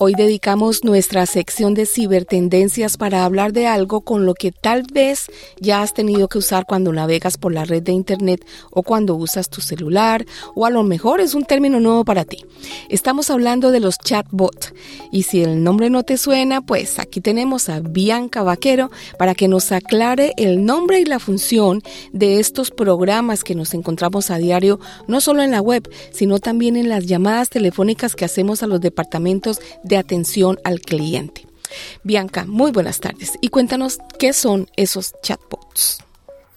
Hoy dedicamos nuestra sección de cibertendencias para hablar de algo con lo que tal vez ya has tenido que usar cuando navegas por la red de Internet o cuando usas tu celular o a lo mejor es un término nuevo para ti. Estamos hablando de los chatbots y si el nombre no te suena, pues aquí tenemos a Bianca Vaquero para que nos aclare el nombre y la función de estos programas que nos encontramos a diario, no solo en la web, sino también en las llamadas telefónicas que hacemos a los departamentos de atención al cliente. Bianca, muy buenas tardes y cuéntanos qué son esos chatbots.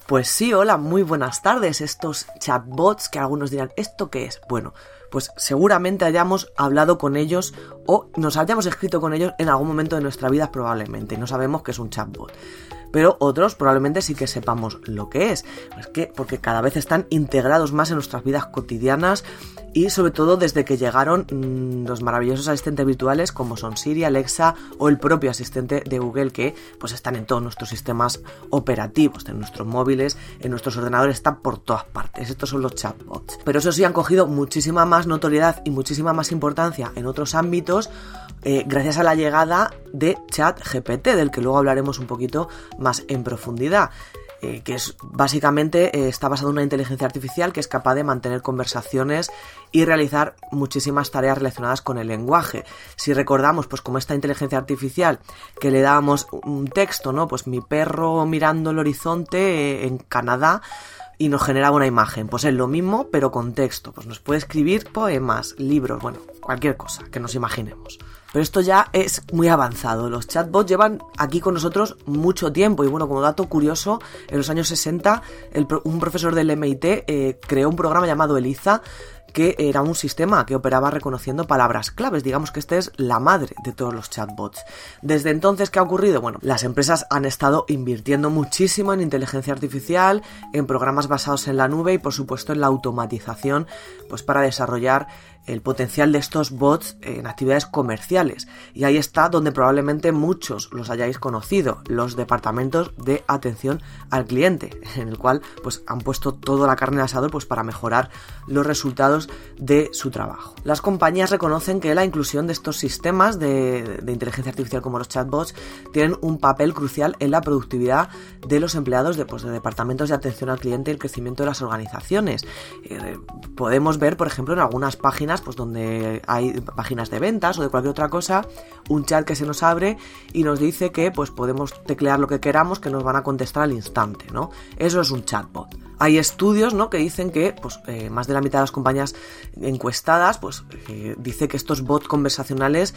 Pues sí, hola, muy buenas tardes. Estos chatbots que algunos dirán, ¿esto qué es? Bueno, pues seguramente hayamos hablado con ellos o nos hayamos escrito con ellos en algún momento de nuestra vida probablemente. No sabemos qué es un chatbot pero otros probablemente sí que sepamos lo que es. Que porque cada vez están integrados más en nuestras vidas cotidianas y sobre todo desde que llegaron mm, los maravillosos asistentes virtuales como son Siri, Alexa o el propio asistente de Google que pues están en todos nuestros sistemas operativos, en nuestros móviles, en nuestros ordenadores, están por todas partes. Estos son los chatbots. Pero eso sí han cogido muchísima más notoriedad y muchísima más importancia en otros ámbitos eh, gracias a la llegada de ChatGPT, del que luego hablaremos un poquito más en profundidad. Eh, que es básicamente eh, está basado en una inteligencia artificial que es capaz de mantener conversaciones y realizar muchísimas tareas relacionadas con el lenguaje. Si recordamos, pues como esta inteligencia artificial que le dábamos un texto, ¿no? Pues mi perro mirando el horizonte en Canadá, y nos generaba una imagen. Pues es lo mismo, pero con texto. Pues nos puede escribir poemas, libros, bueno, cualquier cosa que nos imaginemos. Pero esto ya es muy avanzado. Los chatbots llevan aquí con nosotros mucho tiempo. Y bueno, como dato curioso, en los años 60, un profesor del MIT eh, creó un programa llamado Eliza que era un sistema que operaba reconociendo palabras claves. Digamos que esta es la madre de todos los chatbots. Desde entonces, ¿qué ha ocurrido? Bueno, las empresas han estado invirtiendo muchísimo en inteligencia artificial, en programas basados en la nube y por supuesto en la automatización, pues para desarrollar el potencial de estos bots en actividades comerciales. Y ahí está donde probablemente muchos los hayáis conocido, los departamentos de atención al cliente, en el cual pues han puesto toda la carne al asador pues para mejorar los resultados de su trabajo. Las compañías reconocen que la inclusión de estos sistemas de, inteligencia artificial como los chatbots tienen un papel crucial en la productividad de los empleados de, pues, de departamentos de atención al cliente y el crecimiento de las organizaciones. Eh, podemos ver, por ejemplo, en algunas páginas pues donde hay páginas de ventas o de cualquier otra cosa, un chat que se nos abre y nos dice que pues podemos teclear lo que queramos que nos van a contestar al instante, ¿no? Eso es un chatbot. Hay estudios ¿no? que dicen que pues, eh, más de la mitad de las compañías encuestadas pues, eh, dice que estos bots conversacionales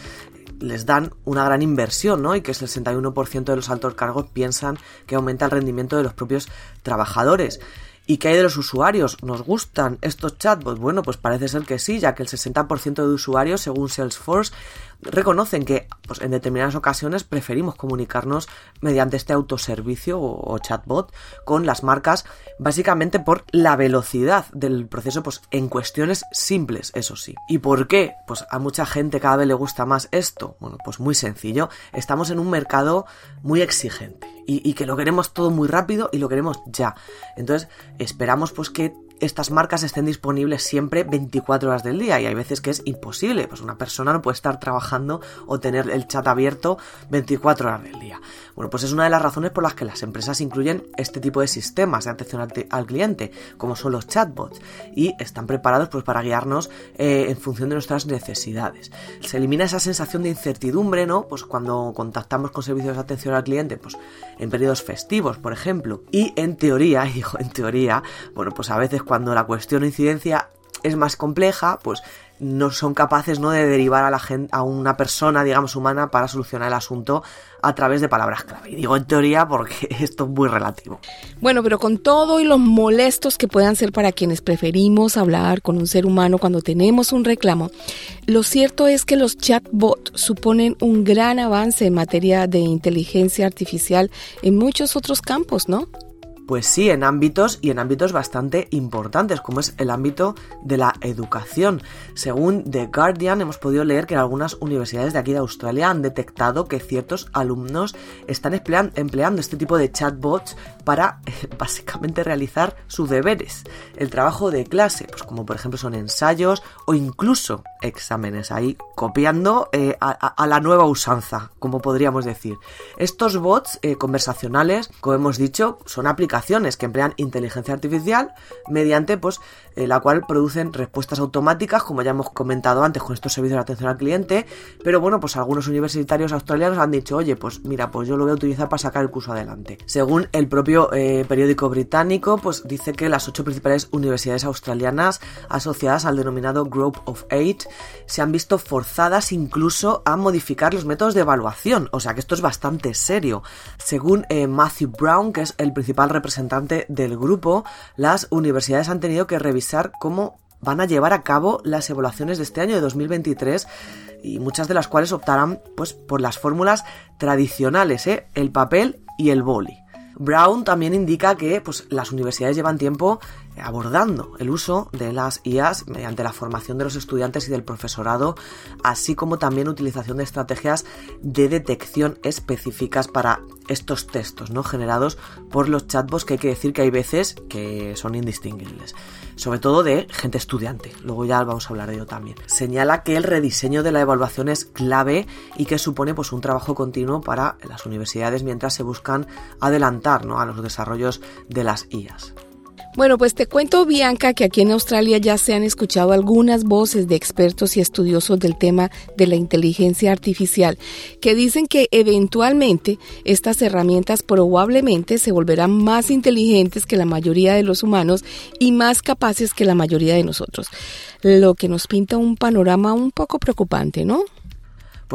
les dan una gran inversión, ¿no? Y que el 61% de los altos cargos piensan que aumenta el rendimiento de los propios trabajadores. ¿Y qué hay de los usuarios? ¿Nos gustan estos chatbots? Bueno, pues parece ser que sí, ya que el 60% de usuarios, según Salesforce, reconocen que pues, en determinadas ocasiones preferimos comunicarnos mediante este autoservicio o, chatbot con las marcas básicamente por la velocidad del proceso pues, en cuestiones simples, eso sí. ¿Y por qué? Pues a mucha gente cada vez le gusta más esto. Bueno, pues muy sencillo. Estamos en un mercado muy exigente y, y que lo queremos todo muy rápido y lo queremos ya. Entonces esperamos pues que estas marcas estén disponibles siempre 24 horas del día y hay veces que es imposible, pues una persona no puede estar trabajando o tener el chat abierto 24 horas del día. Bueno, pues es una de las razones por las que las empresas incluyen este tipo de sistemas de atención al, cliente, como son los chatbots, y están preparados pues para guiarnos eh, en función de nuestras necesidades. Se elimina esa sensación de incertidumbre, ¿no? Pues cuando contactamos con servicios de atención al cliente, pues en periodos festivos, por ejemplo, y en teoría, digo en teoría, bueno, pues a veces cuando la cuestión o incidencia es más compleja, pues no son capaces ¿no? de derivar a la gente, a una persona, digamos, humana para solucionar el asunto a través de palabras clave. Digo en teoría porque esto es muy relativo. Bueno, pero con todo y los molestos que puedan ser para quienes preferimos hablar con un ser humano cuando tenemos un reclamo, lo cierto es que los chatbots suponen un gran avance en materia de inteligencia artificial en muchos otros campos, ¿no? Pues sí, en ámbitos y en ámbitos bastante importantes, como es el ámbito de la educación. Según The Guardian, hemos podido leer que en algunas universidades de aquí de Australia han detectado que ciertos alumnos están empleando este tipo de chatbots para básicamente realizar sus deberes, el trabajo de clase, pues como por ejemplo son ensayos o incluso exámenes, ahí copiando eh, a, la nueva usanza, como podríamos decir. Estos bots eh, conversacionales, como hemos dicho, son aplicaciones que emplean inteligencia artificial mediante pues eh, la cual producen respuestas automáticas como ya hemos comentado antes con estos servicios de atención al cliente. Pero bueno pues algunos universitarios australianos han dicho oye pues mira pues yo lo voy a utilizar para sacar el curso adelante según el propio eh, periódico británico pues dice que las ocho principales universidades australianas asociadas al denominado Group of Eight se han visto forzadas incluso a modificar los métodos de evaluación. O sea que esto es bastante serio. Según eh, Matthew Brown que es el principal representante del grupo, las universidades han tenido que revisar cómo van a llevar a cabo las evaluaciones de este año de 2023 y muchas de las cuales optarán pues por las fórmulas tradicionales, ¿eh? el papel y el boli. Brown también indica que pues, las universidades llevan tiempo abordando el uso de las IAS mediante la formación de los estudiantes y del profesorado, así como también utilización de estrategias de detección específicas para estos textos ¿no? generados por los chatbots que hay que decir que hay veces que son indistinguibles, sobre todo de gente estudiante, luego ya vamos a hablar de ello también. Señala que el rediseño de la evaluación es clave y que supone pues, un trabajo continuo para las universidades mientras se buscan adelantar ¿no? a los desarrollos de las IAS. Bueno, pues te cuento, Bianca, que aquí en Australia ya se han escuchado algunas voces de expertos y estudiosos del tema de la inteligencia artificial que dicen que eventualmente estas herramientas probablemente se volverán más inteligentes que la mayoría de los humanos y más capaces que la mayoría de nosotros, lo que nos pinta un panorama un poco preocupante, ¿no?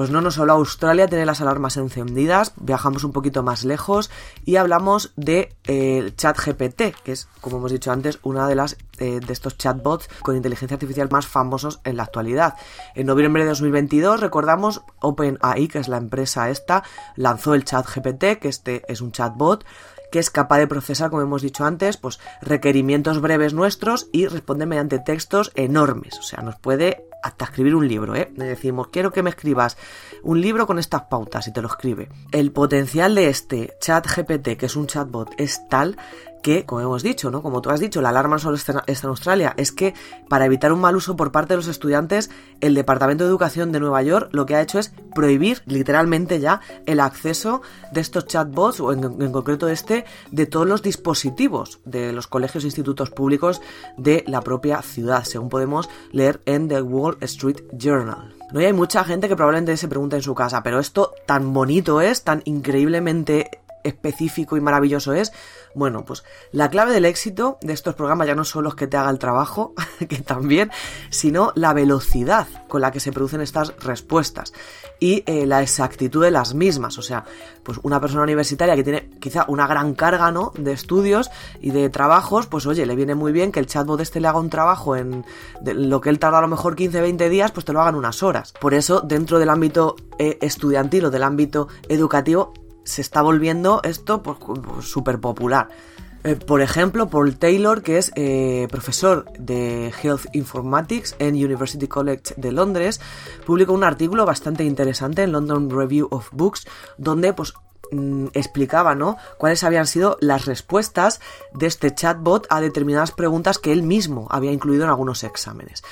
Pues no nos solo Australia tiene las alarmas encendidas, viajamos un poquito más lejos y hablamos de eh, ChatGPT, que es, como hemos dicho antes, una de las eh, de estos chatbots con inteligencia artificial más famosos en la actualidad. En noviembre de 2022, recordamos, OpenAI, que es la empresa esta, lanzó el ChatGPT, que este es un chatbot que es capaz de procesar, como hemos dicho antes, pues requerimientos breves nuestros y responde mediante textos enormes. O sea, nos puede hasta escribir un libro, ¿eh? Le decimos, quiero que me escribas un libro con estas pautas y te lo escribe. El potencial de este chat GPT, que es un chatbot, es tal que, como hemos dicho, ¿no? Como tú has dicho, la alarma no solo está en Australia, es que para evitar un mal uso por parte de los estudiantes, el Departamento de Educación de Nueva York lo que ha hecho es prohibir literalmente ya el acceso de estos chatbots, o en, concreto este, de todos los dispositivos de los colegios e institutos públicos de la propia ciudad, según podemos leer en The Wall Street Journal. No hay mucha gente que probablemente se pregunte en su casa, pero esto tan bonito es, tan increíblemente específico y maravilloso es, bueno, pues la clave del éxito de estos programas ya no son los que te haga el trabajo, que también, sino la velocidad con la que se producen estas respuestas y eh, la exactitud de las mismas. O sea, pues una persona universitaria que tiene quizá una gran carga, ¿no? De estudios y de trabajos, pues oye, le viene muy bien que el chatbot este le haga un trabajo en lo que él tarda a lo mejor 15, 20 días, pues te lo hagan unas horas. Por eso, dentro del ámbito eh, estudiantil o del ámbito educativo, se está volviendo esto pues, súper popular. Eh, por ejemplo, Paul Taylor, que es eh, profesor de Health Informatics en University College de Londres, publicó un artículo bastante interesante en London Review of Books, donde pues mm, explicaba, ¿no? cuáles habían sido las respuestas de este chatbot a determinadas preguntas que él mismo había incluido en algunos exámenes.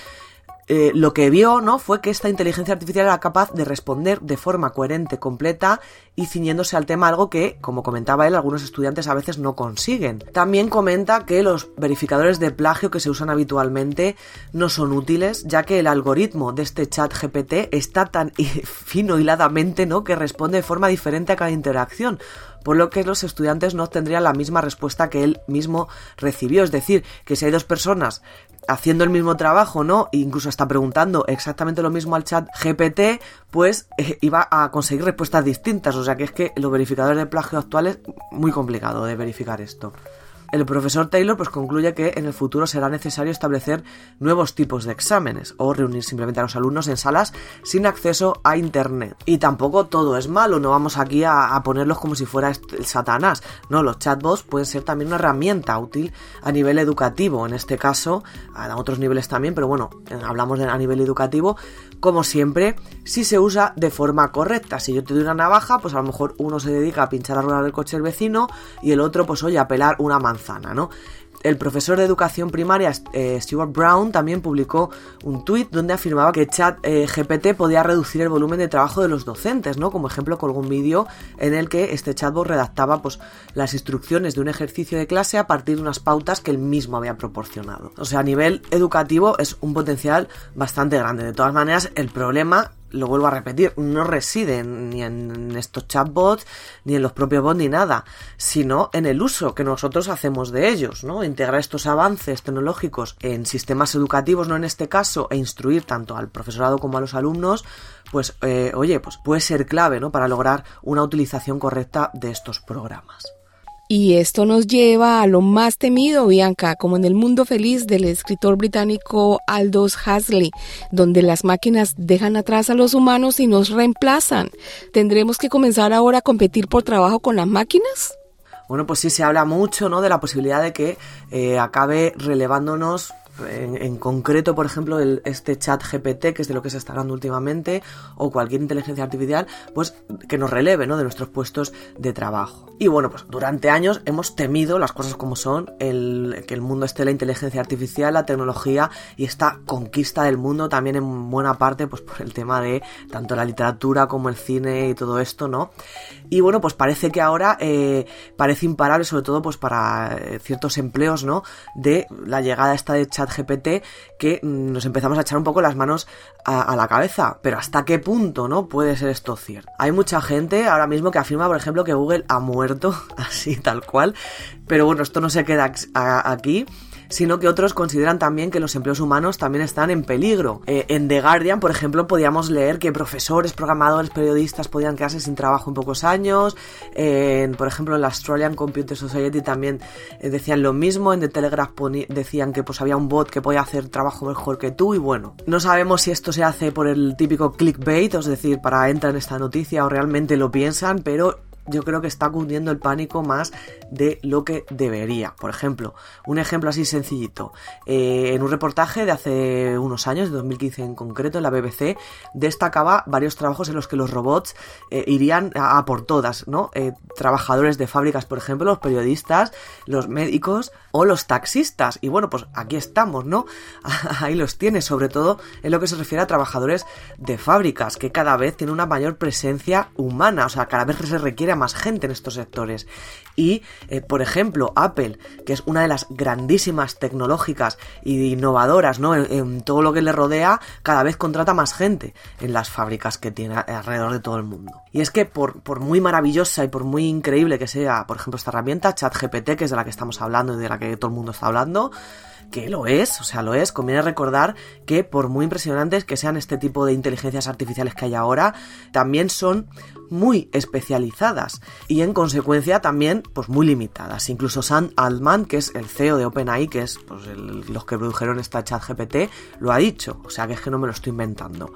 Eh, lo que vio, ¿no? Fue que esta inteligencia artificial era capaz de responder de forma coherente, completa y ciñéndose al tema, algo que, como comentaba él, algunos estudiantes a veces no consiguen. También comenta que los verificadores de plagio que se usan habitualmente no son útiles, ya que el algoritmo de este chat GPT está tan fino hiladamente, ¿no? Que responde de forma diferente a cada interacción por lo que los estudiantes no obtendrían la misma respuesta que él mismo recibió. Es decir, que si hay dos personas haciendo el mismo trabajo, ¿no? E incluso está preguntando exactamente lo mismo al chat GPT, pues eh, iba a conseguir respuestas distintas. O sea que es que los verificadores de plagio actuales, muy complicado de verificar esto. El profesor Taylor pues concluye que en el futuro será necesario establecer nuevos tipos de exámenes o reunir simplemente a los alumnos en salas sin acceso a internet. Y tampoco todo es malo, no vamos aquí a, ponerlos como si fuera el Satanás. No, los chatbots pueden ser también una herramienta útil a nivel educativo, en este caso a otros niveles también, pero bueno, hablamos de a nivel educativo, como siempre, si se usa de forma correcta. Si yo te doy una navaja, pues a lo mejor uno se dedica a pinchar la rueda del coche del vecino y el otro, pues oye, a pelar una manzana, El profesor de educación primaria eh, Stuart Brown también publicó un tuit donde afirmaba que Chat GPT podía reducir el volumen de trabajo de los docentes, ¿no? Como ejemplo colgó un vídeo en el que este chatbot redactaba pues las instrucciones de un ejercicio de clase a partir de unas pautas que él mismo había proporcionado. O sea, a nivel educativo es un potencial bastante grande. De todas maneras, el problema lo vuelvo a repetir, no residen ni en estos chatbots, ni en los propios bots, ni nada, sino en el uso que nosotros hacemos de ellos, ¿no? Integrar estos avances tecnológicos en sistemas educativos, no en este caso, e instruir tanto al profesorado como a los alumnos, pues, eh, oye, pues puede ser clave, ¿no? Para lograr una utilización correcta de estos programas. Y esto nos lleva a lo más temido, Bianca, como en el mundo feliz del escritor británico Aldous Huxley, donde las máquinas dejan atrás a los humanos y nos reemplazan. ¿Tendremos que comenzar ahora a competir por trabajo con las máquinas? Bueno, pues sí se habla mucho, ¿no? De la posibilidad de que eh, acabe relevándonos en, concreto, por ejemplo, el, este chat GPT, que es de lo que se está hablando últimamente, o cualquier inteligencia artificial, pues que nos releve, ¿no? De nuestros puestos de trabajo. Y bueno, pues durante años hemos temido las cosas como son, el, que el mundo esté la inteligencia artificial, la tecnología y esta conquista del mundo también en buena parte, pues por el tema de tanto la literatura como el cine y todo esto, ¿no? Y bueno, pues parece que ahora eh, parece imparable, sobre todo pues para eh, ciertos empleos, ¿no? De la llegada esta de chat GPT que nos empezamos a echar un poco las manos a, la cabeza. Pero ¿hasta qué punto, no? Puede ser esto cierto. Hay mucha gente ahora mismo que afirma, por ejemplo, que Google ha muerto, así tal cual. Pero bueno, esto no se queda aquí sino que otros consideran también que los empleos humanos también están en peligro. Eh, en The Guardian, por ejemplo, podíamos leer que profesores, programadores, periodistas podían quedarse sin trabajo en pocos años. por ejemplo, en la Australian Computer Society también eh, decían lo mismo. En The Telegraph decían que pues había un bot que podía hacer trabajo mejor que tú y bueno, no sabemos si esto se hace por el típico clickbait, es decir, para entrar en esta noticia o realmente lo piensan, pero yo creo que está cundiendo el pánico más de lo que debería. Por ejemplo, un ejemplo así sencillito. Eh, en un reportaje de hace unos años, de 2015 en concreto, en la BBC, destacaba varios trabajos en los que los robots eh, irían a, por todas, ¿no? Eh, trabajadores de fábricas, por ejemplo, los periodistas, los médicos o los taxistas. Y bueno, pues aquí estamos, ¿no? Ahí los tiene, sobre todo en lo que se refiere a trabajadores de fábricas, que cada vez tienen una mayor presencia humana, o sea, cada vez se requiere más gente en estos sectores. Y, eh, por ejemplo, Apple, que es una de las grandísimas tecnológicas y innovadoras, ¿no? En, todo lo que le rodea, cada vez contrata más gente en las fábricas que tiene alrededor de todo el mundo. Y es que por, por muy maravillosa y por muy increíble que sea, por ejemplo, esta herramienta, ChatGPT, que es de la que estamos hablando y de la que todo el mundo está hablando, que lo es, o sea, lo es, conviene recordar que por muy impresionantes que sean este tipo de inteligencias artificiales que hay ahora, también son muy especializadas y en consecuencia también pues muy limitadas. Incluso Sam Altman, que es el CEO de OpenAI, que es pues, los que produjeron esta chat GPT, lo ha dicho, o sea que es que no me lo estoy inventando.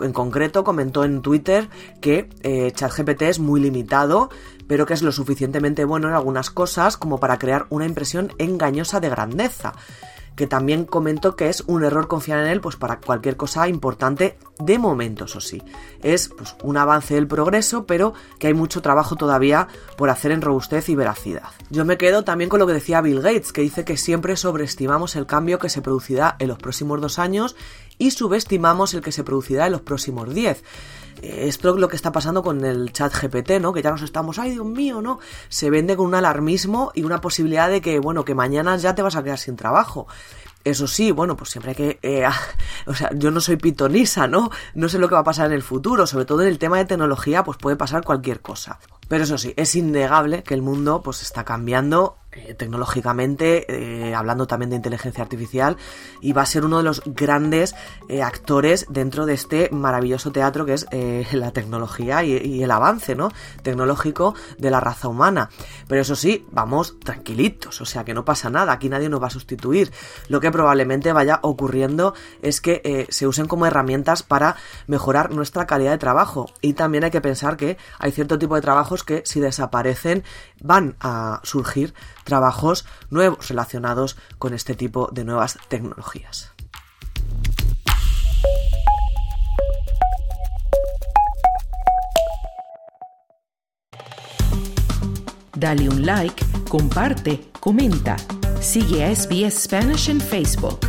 En concreto comentó en Twitter que eh, ChatGPT es muy limitado, pero que es lo suficientemente bueno en algunas cosas como para crear una impresión engañosa de grandeza que también comentó que es un error confiar en él pues para cualquier cosa importante de momento, eso sí. Es pues, un avance del progreso, pero que hay mucho trabajo todavía por hacer en robustez y veracidad. Yo me quedo también con lo que decía Bill Gates, que dice que siempre sobreestimamos el cambio que se producirá en los próximos dos años y subestimamos el que se producirá en los próximos diez es lo que está pasando con el chat GPT, ¿no? Que ya nos estamos, ay Dios mío, ¿no? Se vende con un alarmismo y una posibilidad de que, bueno, que mañana ya te vas a quedar sin trabajo. Eso sí, bueno, pues siempre hay que... Eh, o sea, yo no soy pitonisa, ¿no? No sé lo que va a pasar en el futuro, sobre todo en el tema de tecnología, pues puede pasar cualquier cosa. Pero eso sí, es innegable que el mundo pues está cambiando eh, tecnológicamente, eh, hablando también de inteligencia artificial, y va a ser uno de los grandes eh, actores dentro de este maravilloso teatro que es la tecnología y, el avance ¿no? tecnológico de la raza humana. Pero eso sí, vamos tranquilitos, o sea que no pasa nada, aquí nadie nos va a sustituir. Lo que probablemente vaya ocurriendo es que se usen como herramientas para mejorar nuestra calidad de trabajo. Y también hay que pensar que hay cierto tipo de trabajos que si desaparecen van a surgir trabajos nuevos relacionados con este tipo de nuevas tecnologías. Dale un like, comparte, comenta. Sigue a SBS Spanish en Facebook.